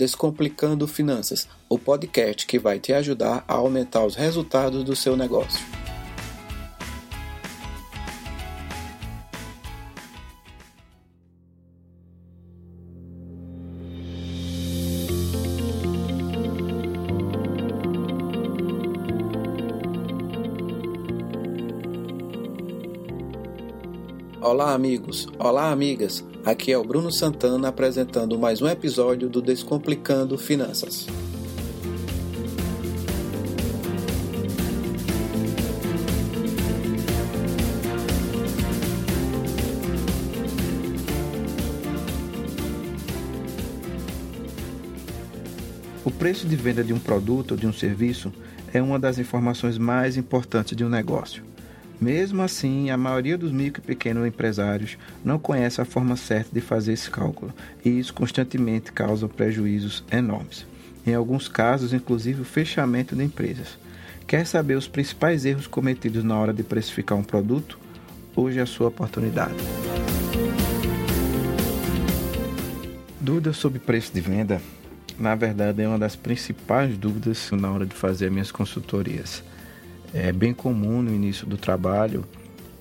Descomplicando Finanças, o podcast que vai te ajudar a aumentar os resultados do seu negócio. Olá, amigos! Olá, amigas! Aqui é o Bruno Santana apresentando mais um episódio do Descomplicando Finanças. O preço de venda de um produto ou de um serviço é uma das informações mais importantes de um negócio. Mesmo assim, a maioria dos micro e pequenos empresários não conhece a forma certa de fazer esse cálculo, e isso constantemente causa prejuízos enormes. Em alguns casos, inclusive o fechamento de empresas. Quer saber os principais erros cometidos na hora de precificar um produto? Hoje é a sua oportunidade. Dúvidas sobre preço de venda, na verdade, é uma das principais dúvidas na hora de fazer minhas consultorias. É bem comum no início do trabalho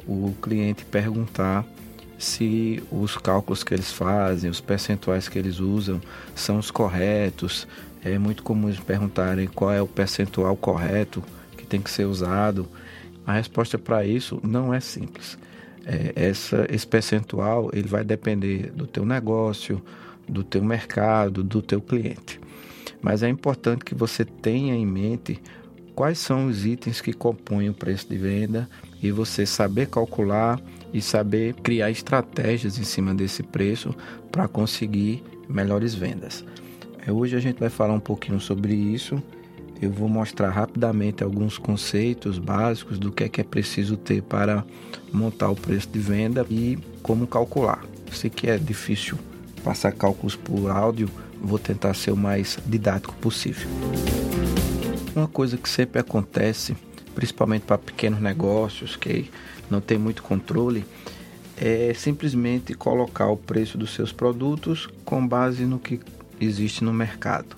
o cliente perguntar se os cálculos que eles fazem, os percentuais que eles usam são os corretos. É muito comum eles perguntarem qual é o percentual correto que tem que ser usado. A resposta para isso não é simples. É, essa, esse percentual ele vai depender do teu negócio, do teu mercado, do teu cliente. Mas é importante que você tenha em mente quais são os itens que compõem o preço de venda e você saber calcular e saber criar estratégias em cima desse preço para conseguir melhores vendas. É, hoje a gente vai falar um pouquinho sobre isso. Eu vou mostrar rapidamente alguns conceitos básicos do que é que é preciso ter para montar o preço de venda e como calcular. Sei que é difícil passar cálculos por áudio, vou tentar ser o mais didático possível. Uma coisa que sempre acontece, principalmente para pequenos negócios que não tem muito controle, é simplesmente colocar o preço dos seus produtos com base no que existe no mercado.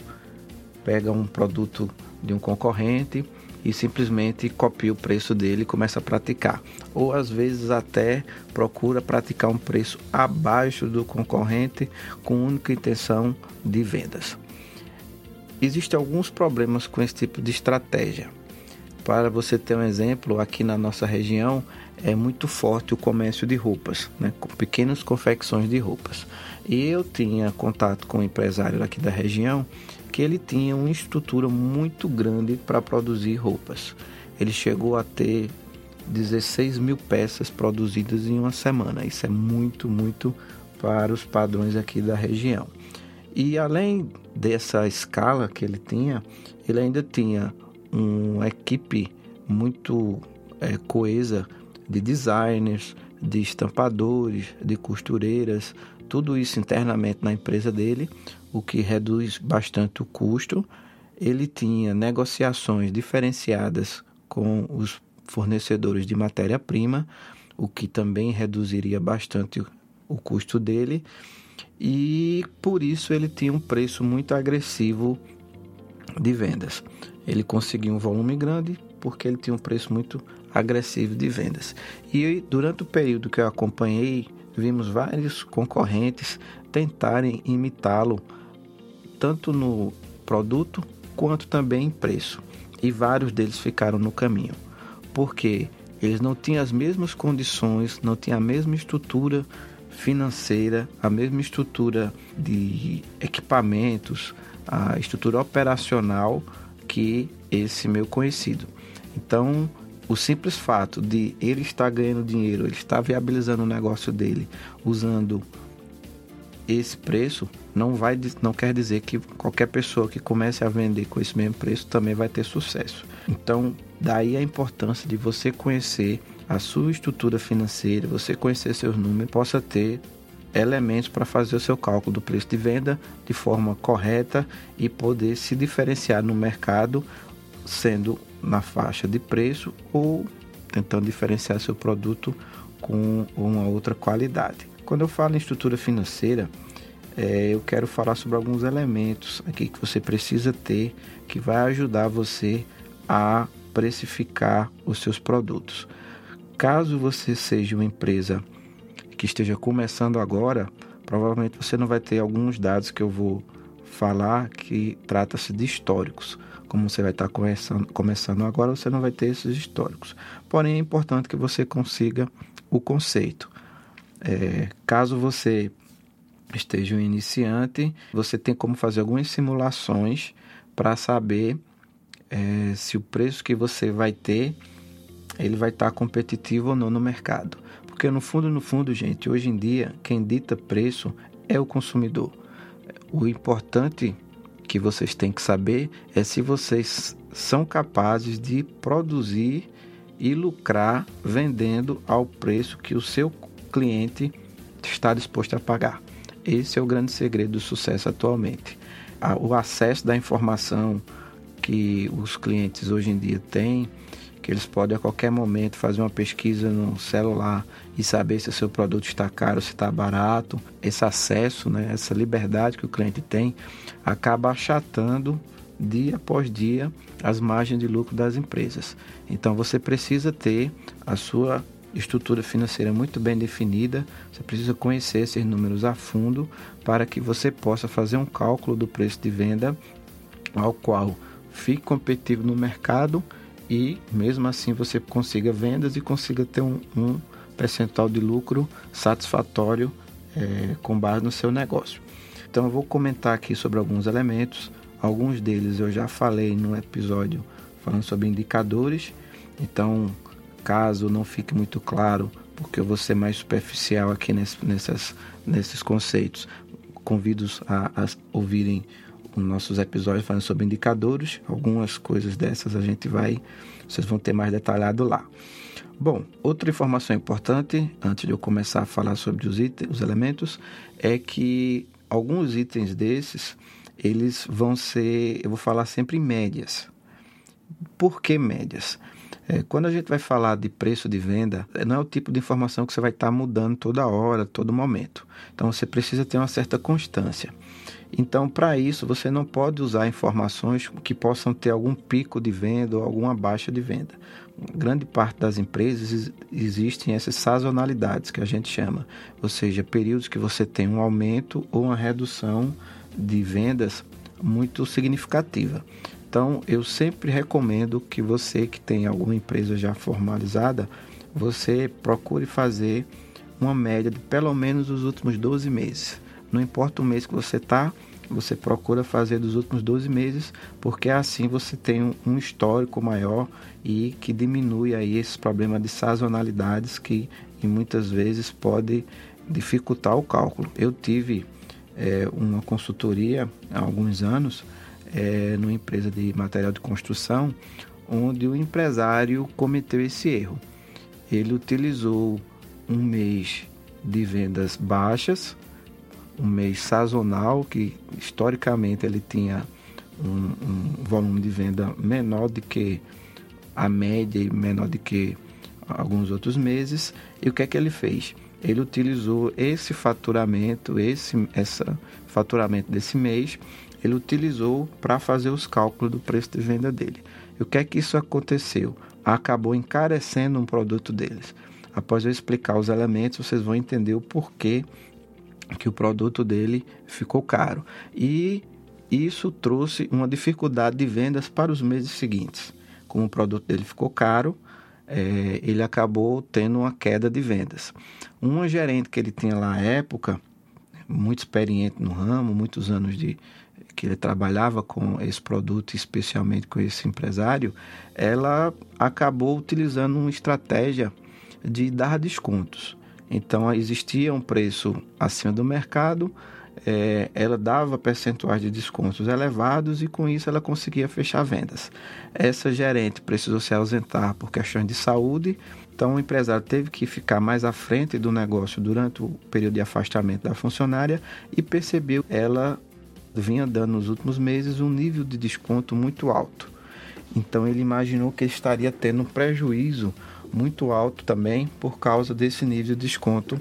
Pega um produto de um concorrente e simplesmente copia o preço dele e começa a praticar. Ou às vezes até procura praticar um preço abaixo do concorrente com única intenção de vendas. Existem alguns problemas com esse tipo de estratégia. Para você ter um exemplo, aqui na nossa região é muito forte o comércio de roupas, né, com pequenas confecções de roupas. E eu tinha contato com um empresário aqui da região que ele tinha uma estrutura muito grande para produzir roupas. Ele chegou a ter 16 mil peças produzidas em uma semana. Isso é muito, muito para os padrões aqui da região. E além dessa escala que ele tinha, ele ainda tinha uma equipe muito é, coesa de designers, de estampadores, de costureiras, tudo isso internamente na empresa dele, o que reduz bastante o custo. Ele tinha negociações diferenciadas com os fornecedores de matéria-prima, o que também reduziria bastante o custo dele e por isso ele tinha um preço muito agressivo de vendas. Ele conseguiu um volume grande porque ele tinha um preço muito agressivo de vendas. E durante o período que eu acompanhei, vimos vários concorrentes tentarem imitá-lo, tanto no produto quanto também em preço. E vários deles ficaram no caminho, porque eles não tinham as mesmas condições, não tinham a mesma estrutura financeira, a mesma estrutura de equipamentos, a estrutura operacional que esse meu conhecido. Então, o simples fato de ele estar ganhando dinheiro, ele estar viabilizando o negócio dele usando esse preço, não vai não quer dizer que qualquer pessoa que comece a vender com esse mesmo preço também vai ter sucesso. Então, daí a importância de você conhecer a sua estrutura financeira, você conhecer seus números, possa ter elementos para fazer o seu cálculo do preço de venda de forma correta e poder se diferenciar no mercado, sendo na faixa de preço ou tentando diferenciar seu produto com uma outra qualidade. Quando eu falo em estrutura financeira, é, eu quero falar sobre alguns elementos aqui que você precisa ter que vai ajudar você a precificar os seus produtos. Caso você seja uma empresa que esteja começando agora, provavelmente você não vai ter alguns dados que eu vou falar que trata-se de históricos. Como você vai estar começando, começando agora, você não vai ter esses históricos. Porém, é importante que você consiga o conceito. É, caso você esteja um iniciante, você tem como fazer algumas simulações para saber é, se o preço que você vai ter ele vai estar competitivo ou não no mercado. Porque no fundo, no fundo, gente, hoje em dia quem dita preço é o consumidor. O importante que vocês têm que saber é se vocês são capazes de produzir e lucrar vendendo ao preço que o seu cliente está disposto a pagar. Esse é o grande segredo do sucesso atualmente. O acesso da informação que os clientes hoje em dia têm, eles podem a qualquer momento fazer uma pesquisa no celular e saber se o seu produto está caro, se está barato. Esse acesso, né, essa liberdade que o cliente tem, acaba achatando dia após dia as margens de lucro das empresas. Então você precisa ter a sua estrutura financeira muito bem definida, você precisa conhecer esses números a fundo para que você possa fazer um cálculo do preço de venda ao qual fique competitivo no mercado e mesmo assim você consiga vendas e consiga ter um, um percentual de lucro satisfatório é, com base no seu negócio. Então eu vou comentar aqui sobre alguns elementos, alguns deles eu já falei no episódio falando sobre indicadores, então caso não fique muito claro, porque eu vou ser mais superficial aqui nesse, nessas, nesses conceitos, convido-os a, a ouvirem nossos episódios falando sobre indicadores. Algumas coisas dessas a gente vai, vocês vão ter mais detalhado lá. Bom, outra informação importante, antes de eu começar a falar sobre os itens, os elementos, é que alguns itens desses, eles vão ser, eu vou falar sempre em médias. Por que médias? É, quando a gente vai falar de preço de venda, é, não é o tipo de informação que você vai estar tá mudando toda hora, todo momento. Então você precisa ter uma certa constância. Então, para isso, você não pode usar informações que possam ter algum pico de venda ou alguma baixa de venda. Grande parte das empresas existem essas sazonalidades que a gente chama, ou seja, períodos que você tem um aumento ou uma redução de vendas muito significativa. Então, eu sempre recomendo que você que tem alguma empresa já formalizada, você procure fazer uma média de pelo menos os últimos 12 meses. Não importa o mês que você está, você procura fazer dos últimos 12 meses, porque assim você tem um histórico maior e que diminui aí esses problemas de sazonalidades que muitas vezes pode dificultar o cálculo. Eu tive é, uma consultoria há alguns anos é, numa empresa de material de construção, onde o empresário cometeu esse erro. Ele utilizou um mês de vendas baixas, um mês sazonal, que historicamente ele tinha um, um volume de venda menor do que a média e menor do que alguns outros meses. E o que é que ele fez? Ele utilizou esse faturamento, esse essa faturamento desse mês ele utilizou para fazer os cálculos do preço de venda dele. E o que é que isso aconteceu? Acabou encarecendo um produto deles. Após eu explicar os elementos, vocês vão entender o porquê que o produto dele ficou caro. E isso trouxe uma dificuldade de vendas para os meses seguintes. Como o produto dele ficou caro, é, ele acabou tendo uma queda de vendas. Uma gerente que ele tinha lá na época, muito experiente no ramo, muitos anos de, que ele trabalhava com esse produto, especialmente com esse empresário, ela acabou utilizando uma estratégia de dar descontos. Então existia um preço acima do mercado, é, ela dava percentuais de descontos elevados e com isso ela conseguia fechar vendas. Essa gerente precisou se ausentar por questões de saúde, então o empresário teve que ficar mais à frente do negócio durante o período de afastamento da funcionária e percebeu ela vinha dando nos últimos meses um nível de desconto muito alto. Então ele imaginou que estaria tendo um prejuízo muito alto também por causa desse nível de desconto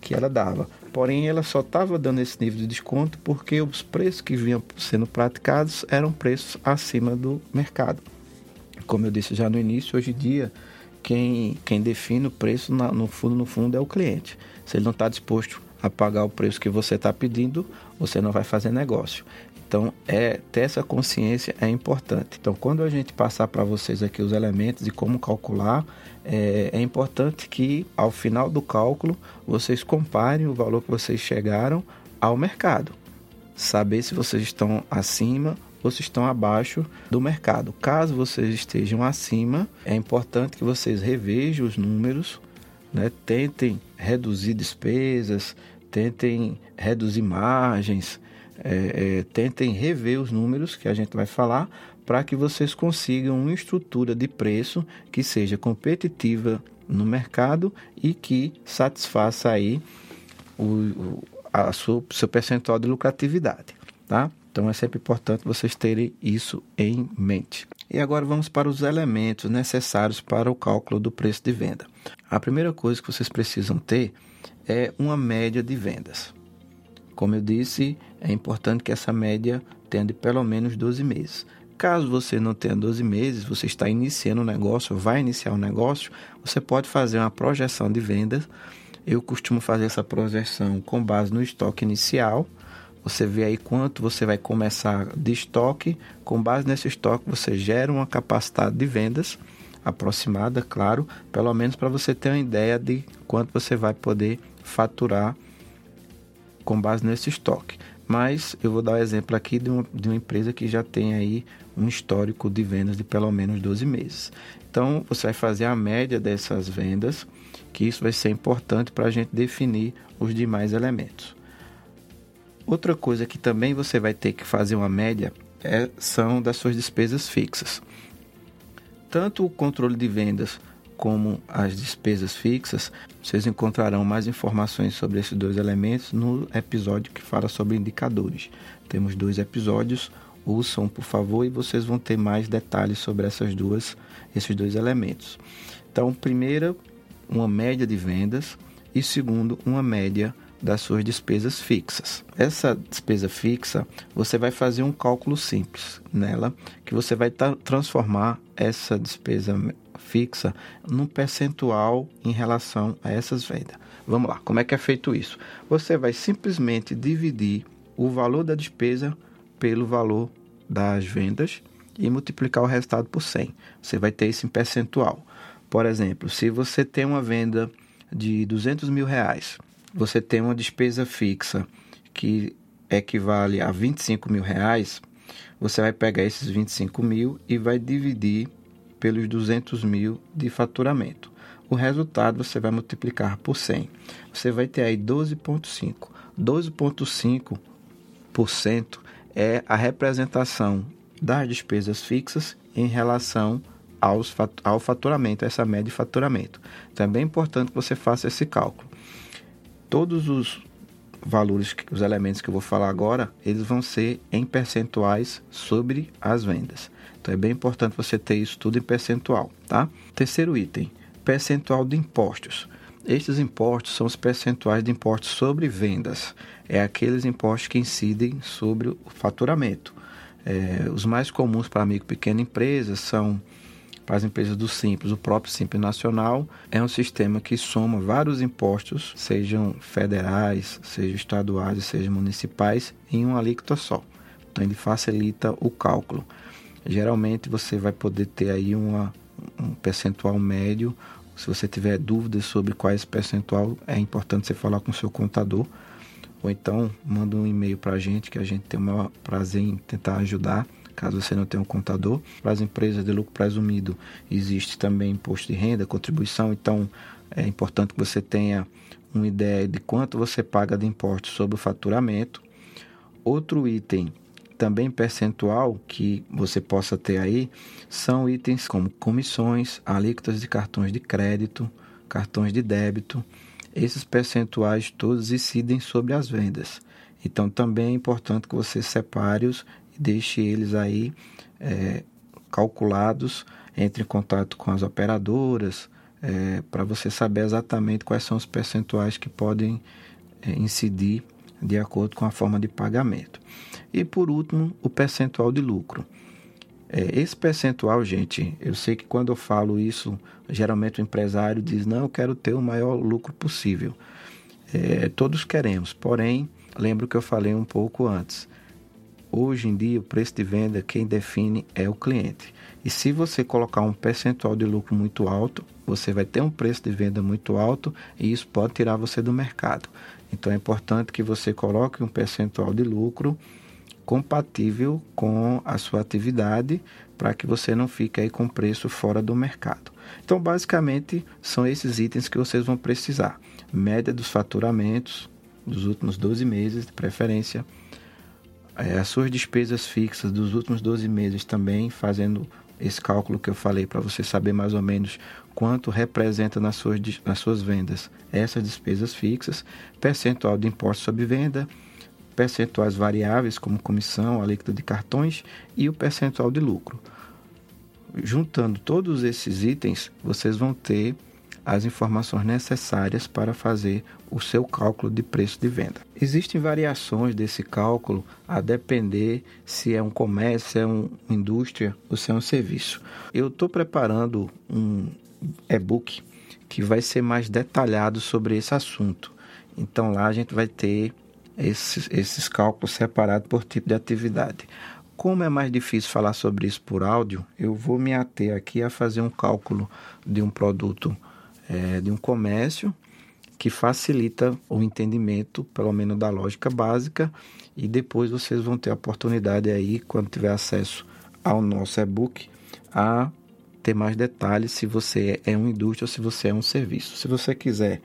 que ela dava. Porém, ela só estava dando esse nível de desconto porque os preços que vinham sendo praticados eram preços acima do mercado. Como eu disse já no início, hoje em dia, quem, quem define o preço na, no fundo no fundo é o cliente. Se ele não está disposto a pagar o preço que você está pedindo, você não vai fazer negócio. Então, é ter essa consciência é importante. Então, quando a gente passar para vocês aqui os elementos e como calcular, é, é, importante que ao final do cálculo vocês comparem o valor que vocês chegaram ao mercado. Saber se vocês estão acima se estão abaixo do mercado. Caso vocês estejam acima, é importante que vocês revejam os números, né? tentem reduzir despesas, tentem reduzir margens, é, é, tentem rever os números que a gente vai falar para que vocês consigam uma estrutura de preço que seja competitiva no mercado e que satisfaça aí o, o a sua, seu percentual de lucratividade, tá? Então é sempre importante vocês terem isso em mente. E agora vamos para os elementos necessários para o cálculo do preço de venda. A primeira coisa que vocês precisam ter é uma média de vendas. Como eu disse, é importante que essa média tenha de pelo menos 12 meses. Caso você não tenha 12 meses, você está iniciando um negócio, vai iniciar um negócio, você pode fazer uma projeção de vendas. Eu costumo fazer essa projeção com base no estoque inicial você vê aí quanto você vai começar de estoque. Com base nesse estoque, você gera uma capacidade de vendas aproximada, claro, pelo menos para você ter uma ideia de quanto você vai poder faturar com base nesse estoque. Mas eu vou dar o um exemplo aqui de uma, de uma empresa que já tem aí um histórico de vendas de pelo menos 12 meses. Então, você vai fazer a média dessas vendas, que isso vai ser importante para a gente definir os demais elementos. Outra coisa que também você vai ter que fazer uma média é, são das suas despesas fixas. Tanto o controle de vendas como as despesas fixas, vocês encontrarão mais informações sobre esses dois elementos no episódio que fala sobre indicadores. Temos dois episódios, ouçam por favor e vocês vão ter mais detalhes sobre essas duas, esses dois elementos. Então, primeiro, uma média de vendas e segundo, uma média das suas despesas fixas. Essa despesa fixa, você vai fazer um cálculo simples nela, que você vai transformar essa despesa fixa num percentual em relação a essas vendas. Vamos lá, como é que é feito isso? Você vai simplesmente dividir o valor da despesa pelo valor das vendas e multiplicar o resultado por 100. Você vai ter isso em percentual. Por exemplo, se você tem uma venda de 200 mil reais você tem uma despesa fixa que equivale a 25 mil reais, você vai pegar esses 25 mil e vai dividir pelos 200 mil de faturamento. O resultado você vai multiplicar por 100. Você vai ter aí 12,5. 12,5% é a representação das despesas fixas em relação aos, ao faturamento, essa média de faturamento. Então é bem importante que você faça esse cálculo todos os valores, os elementos que eu vou falar agora, eles vão ser em percentuais sobre as vendas. Então é bem importante você ter isso tudo em percentual, tá? Terceiro item, percentual de impostos. Estes impostos são os percentuais de impostos sobre vendas. É aqueles impostos que incidem sobre o faturamento. É, os mais comuns para micro e pequena empresa são para as empresas do Simples, o próprio Simples Nacional é um sistema que soma vários impostos, sejam federais, sejam estaduais, sejam municipais, em uma alíquota só. Então ele facilita o cálculo. Geralmente você vai poder ter aí uma, um percentual médio. Se você tiver dúvidas sobre qual é esse percentual, é importante você falar com o seu contador. Ou então manda um e-mail para a gente que a gente tem o maior prazer em tentar ajudar caso você não tenha um contador. Para as empresas de lucro presumido, existe também imposto de renda, contribuição, então é importante que você tenha uma ideia de quanto você paga de imposto sobre o faturamento. Outro item também percentual que você possa ter aí são itens como comissões, alíquotas de cartões de crédito, cartões de débito. Esses percentuais todos incidem sobre as vendas. Então também é importante que você separe-os deixe eles aí é, calculados, entre em contato com as operadoras, é, para você saber exatamente quais são os percentuais que podem é, incidir de acordo com a forma de pagamento. E por último, o percentual de lucro. É, esse percentual, gente, eu sei que quando eu falo isso, geralmente o empresário diz: não, eu quero ter o maior lucro possível. É, todos queremos, porém, lembro que eu falei um pouco antes. Hoje em dia, o preço de venda, quem define é o cliente. E se você colocar um percentual de lucro muito alto, você vai ter um preço de venda muito alto e isso pode tirar você do mercado. Então é importante que você coloque um percentual de lucro compatível com a sua atividade para que você não fique aí com preço fora do mercado. Então, basicamente, são esses itens que vocês vão precisar: média dos faturamentos dos últimos 12 meses, de preferência, as suas despesas fixas dos últimos 12 meses também, fazendo esse cálculo que eu falei para você saber mais ou menos quanto representa nas suas, nas suas vendas essas despesas fixas, percentual de imposto sobre venda, percentuais variáveis como comissão, alíquota de cartões e o percentual de lucro. Juntando todos esses itens, vocês vão ter as informações necessárias para fazer o seu cálculo de preço de venda. Existem variações desse cálculo a depender se é um comércio, se é uma indústria ou se é um serviço. Eu estou preparando um e-book que vai ser mais detalhado sobre esse assunto. Então lá a gente vai ter esses, esses cálculos separados por tipo de atividade. Como é mais difícil falar sobre isso por áudio, eu vou me ater aqui a fazer um cálculo de um produto é, de um comércio que facilita o entendimento, pelo menos da lógica básica, e depois vocês vão ter a oportunidade aí, quando tiver acesso ao nosso e-book, a ter mais detalhes se você é uma indústria ou se você é um serviço. Se você quiser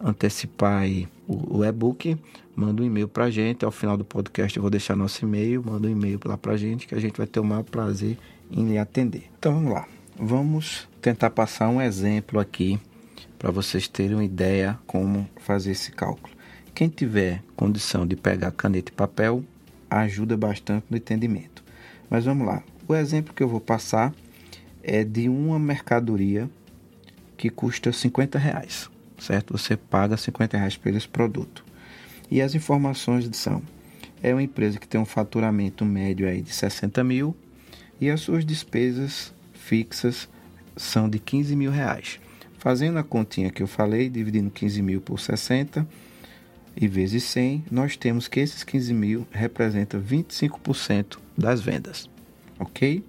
antecipar o, o e-book, manda um e-mail para a gente. Ao final do podcast eu vou deixar nosso e-mail, manda um e-mail lá para a gente que a gente vai ter o maior prazer em lhe atender. Então vamos lá. Vamos tentar passar um exemplo aqui para vocês terem uma ideia como fazer esse cálculo. Quem tiver condição de pegar caneta e papel, ajuda bastante no entendimento. Mas vamos lá. O exemplo que eu vou passar é de uma mercadoria que custa 50 reais, certo? Você paga 50 reais por esse produto. E as informações são: é uma empresa que tem um faturamento médio aí de 60 mil e as suas despesas fixas são de 15 mil reais. Fazendo a continha que eu falei, dividindo 15 mil por 60 e vezes 100, nós temos que esses 15 mil representam 25% das vendas, ok?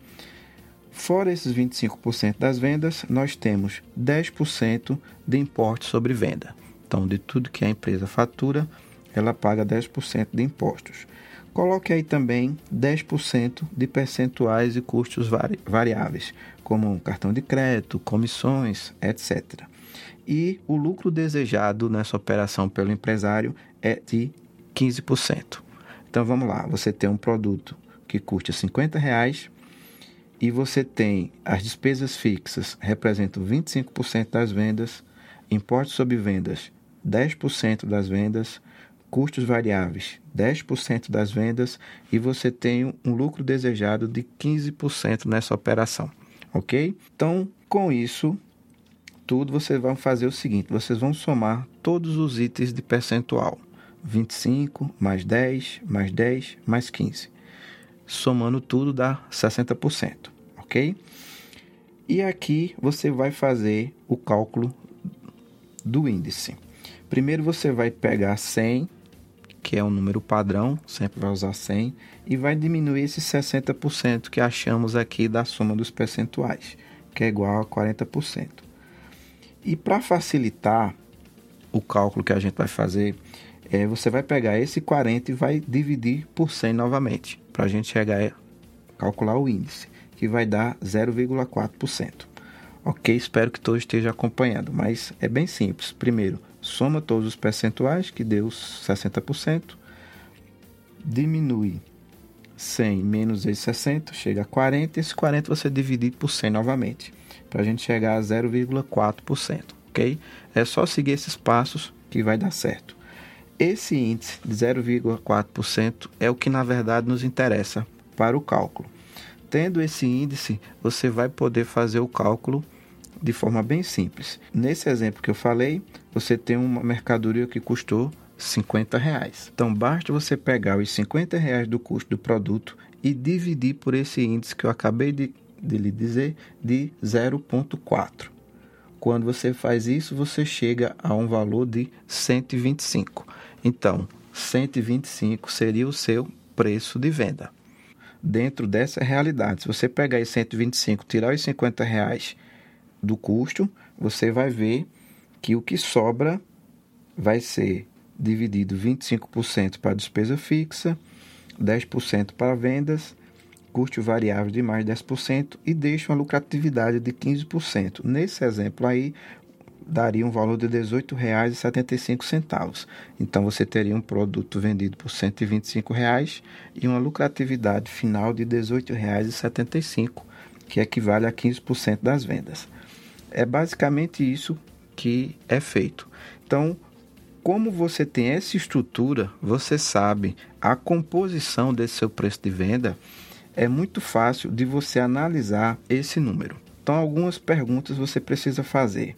Fora esses 25% das vendas, nós temos 10% de imposto sobre venda. Então, de tudo que a empresa fatura, ela paga 10% de impostos. Coloque aí também 10% de percentuais e custos vari variáveis, como cartão de crédito, comissões, etc. E o lucro desejado nessa operação pelo empresário é de 15%. Então vamos lá, você tem um produto que custa 50 reais e você tem as despesas fixas representam 25% das vendas, impostos sobre vendas 10% das vendas, custos variáveis 10% das vendas e você tem um lucro desejado de 15% nessa operação, ok? Então, com isso tudo, vocês vão fazer o seguinte: vocês vão somar todos os itens de percentual, 25 mais 10 mais 10 mais 15. Somando tudo dá 60%, ok? E aqui você vai fazer o cálculo do índice. Primeiro você vai pegar 100 que é um número padrão, sempre vai usar 100, e vai diminuir esse 60% que achamos aqui da soma dos percentuais, que é igual a 40%. E para facilitar o cálculo que a gente vai fazer, é, você vai pegar esse 40 e vai dividir por 100 novamente, para a gente chegar a calcular o índice, que vai dar 0,4%. Ok, espero que todos estejam acompanhando, mas é bem simples. Primeiro, soma todos os percentuais, que deu 60%, diminui 100 menos esse 60, chega a 40, esse 40 você divide por 100 novamente, para a gente chegar a 0,4%, ok? É só seguir esses passos que vai dar certo. Esse índice de 0,4% é o que na verdade nos interessa para o cálculo. Tendo esse índice, você vai poder fazer o cálculo de forma bem simples. Nesse exemplo que eu falei, você tem uma mercadoria que custou 50 reais. Então basta você pegar os 50 reais do custo do produto e dividir por esse índice que eu acabei de, de lhe dizer de 0,4. Quando você faz isso, você chega a um valor de 125. Então, 125 seria o seu preço de venda. Dentro dessa realidade, se você pegar esse 125, tirar os 50 reais do custo, você vai ver que o que sobra vai ser dividido 25% para despesa fixa, 10% para vendas, custo variável de mais 10% e deixa uma lucratividade de 15%. Nesse exemplo aí, daria um valor de R$ 18,75. Então você teria um produto vendido por 125 reais e uma lucratividade final de R$ 18,75, que equivale a 15% das vendas. É basicamente isso que é feito. Então, como você tem essa estrutura, você sabe a composição desse seu preço de venda, é muito fácil de você analisar esse número. Então, algumas perguntas você precisa fazer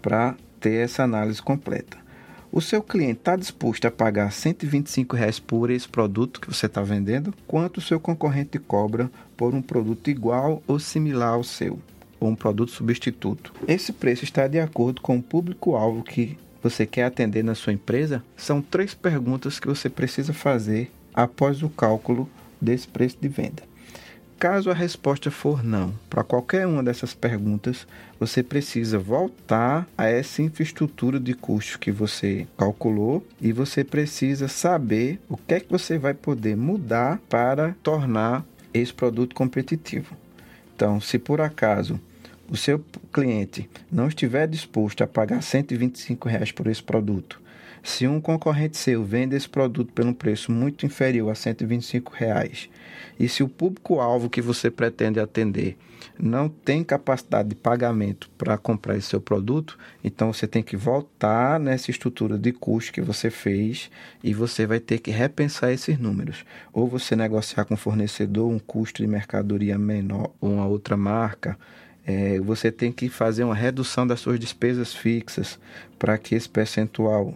para ter essa análise completa. O seu cliente está disposto a pagar 125 reais por esse produto que você está vendendo? Quanto o seu concorrente cobra por um produto igual ou similar ao seu? Ou um produto substituto? Esse preço está de acordo com o público-alvo que você quer atender na sua empresa? São três perguntas que você precisa fazer após o cálculo desse preço de venda. Caso a resposta for não para qualquer uma dessas perguntas, você precisa voltar a essa infraestrutura de custo que você calculou e você precisa saber o que é que você vai poder mudar para tornar esse produto competitivo. Então, se por acaso o seu cliente não estiver disposto a pagar 125 reais por esse produto, se um concorrente seu vende esse produto por um preço muito inferior a 125 reais e se o público-alvo que você pretende atender não tem capacidade de pagamento para comprar esse seu produto, então você tem que voltar nessa estrutura de custo que você fez e você vai ter que repensar esses números. Ou você negociar com o fornecedor um custo de mercadoria menor ou uma outra marca. É, você tem que fazer uma redução das suas despesas fixas para que esse percentual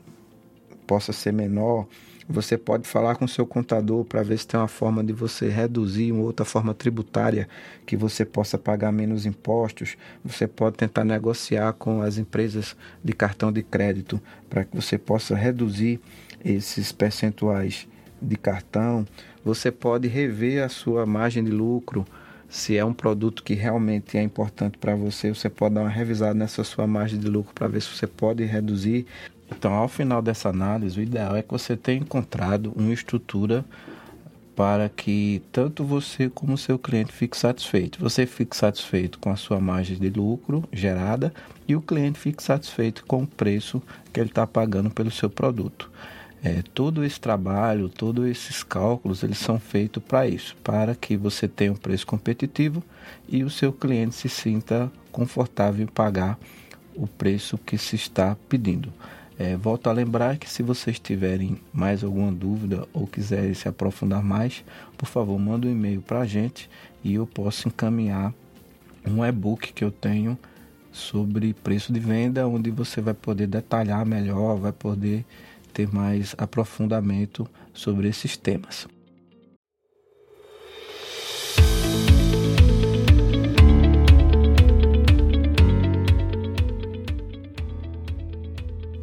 possa ser menor você pode falar com seu contador para ver se tem uma forma de você reduzir uma outra forma tributária que você possa pagar menos impostos. Você pode tentar negociar com as empresas de cartão de crédito para que você possa reduzir esses percentuais de cartão. Você pode rever a sua margem de lucro. Se é um produto que realmente é importante para você, você pode dar uma revisada nessa sua margem de lucro para ver se você pode reduzir. Então, ao final dessa análise, o ideal é que você tenha encontrado uma estrutura para que tanto você como seu cliente fique satisfeito. Você fique satisfeito com a sua margem de lucro gerada e o cliente fique satisfeito com o preço que ele está pagando pelo seu produto. É, todo esse trabalho, todos esses cálculos, eles são feitos para isso, para que você tenha um preço competitivo e o seu cliente se sinta confortável em pagar o preço que se está pedindo. É, volto a lembrar que se vocês tiverem mais alguma dúvida ou quiserem se aprofundar mais, por favor, manda um e-mail para a gente e eu posso encaminhar um e-book que eu tenho sobre preço de venda, onde você vai poder detalhar melhor, vai poder ter mais aprofundamento sobre esses temas.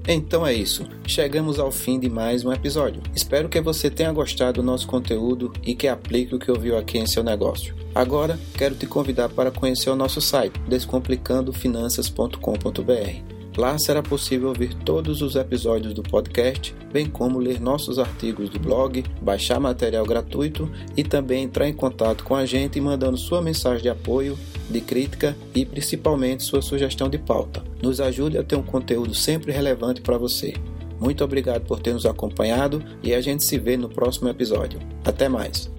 Então é isso, chegamos ao fim de mais um episódio. Espero que você tenha gostado do nosso conteúdo e que aplique o que ouviu aqui em seu negócio. Agora, quero te convidar para conhecer o nosso site descomplicandofinanças.com.br Lá será possível ouvir todos os episódios do podcast, bem como ler nossos artigos do blog, baixar material gratuito e também entrar em contato com a gente mandando sua mensagem de apoio, de crítica e principalmente sua sugestão de pauta. Nos ajude a ter um conteúdo sempre relevante para você. Muito obrigado por ter nos acompanhado e a gente se vê no próximo episódio. Até mais!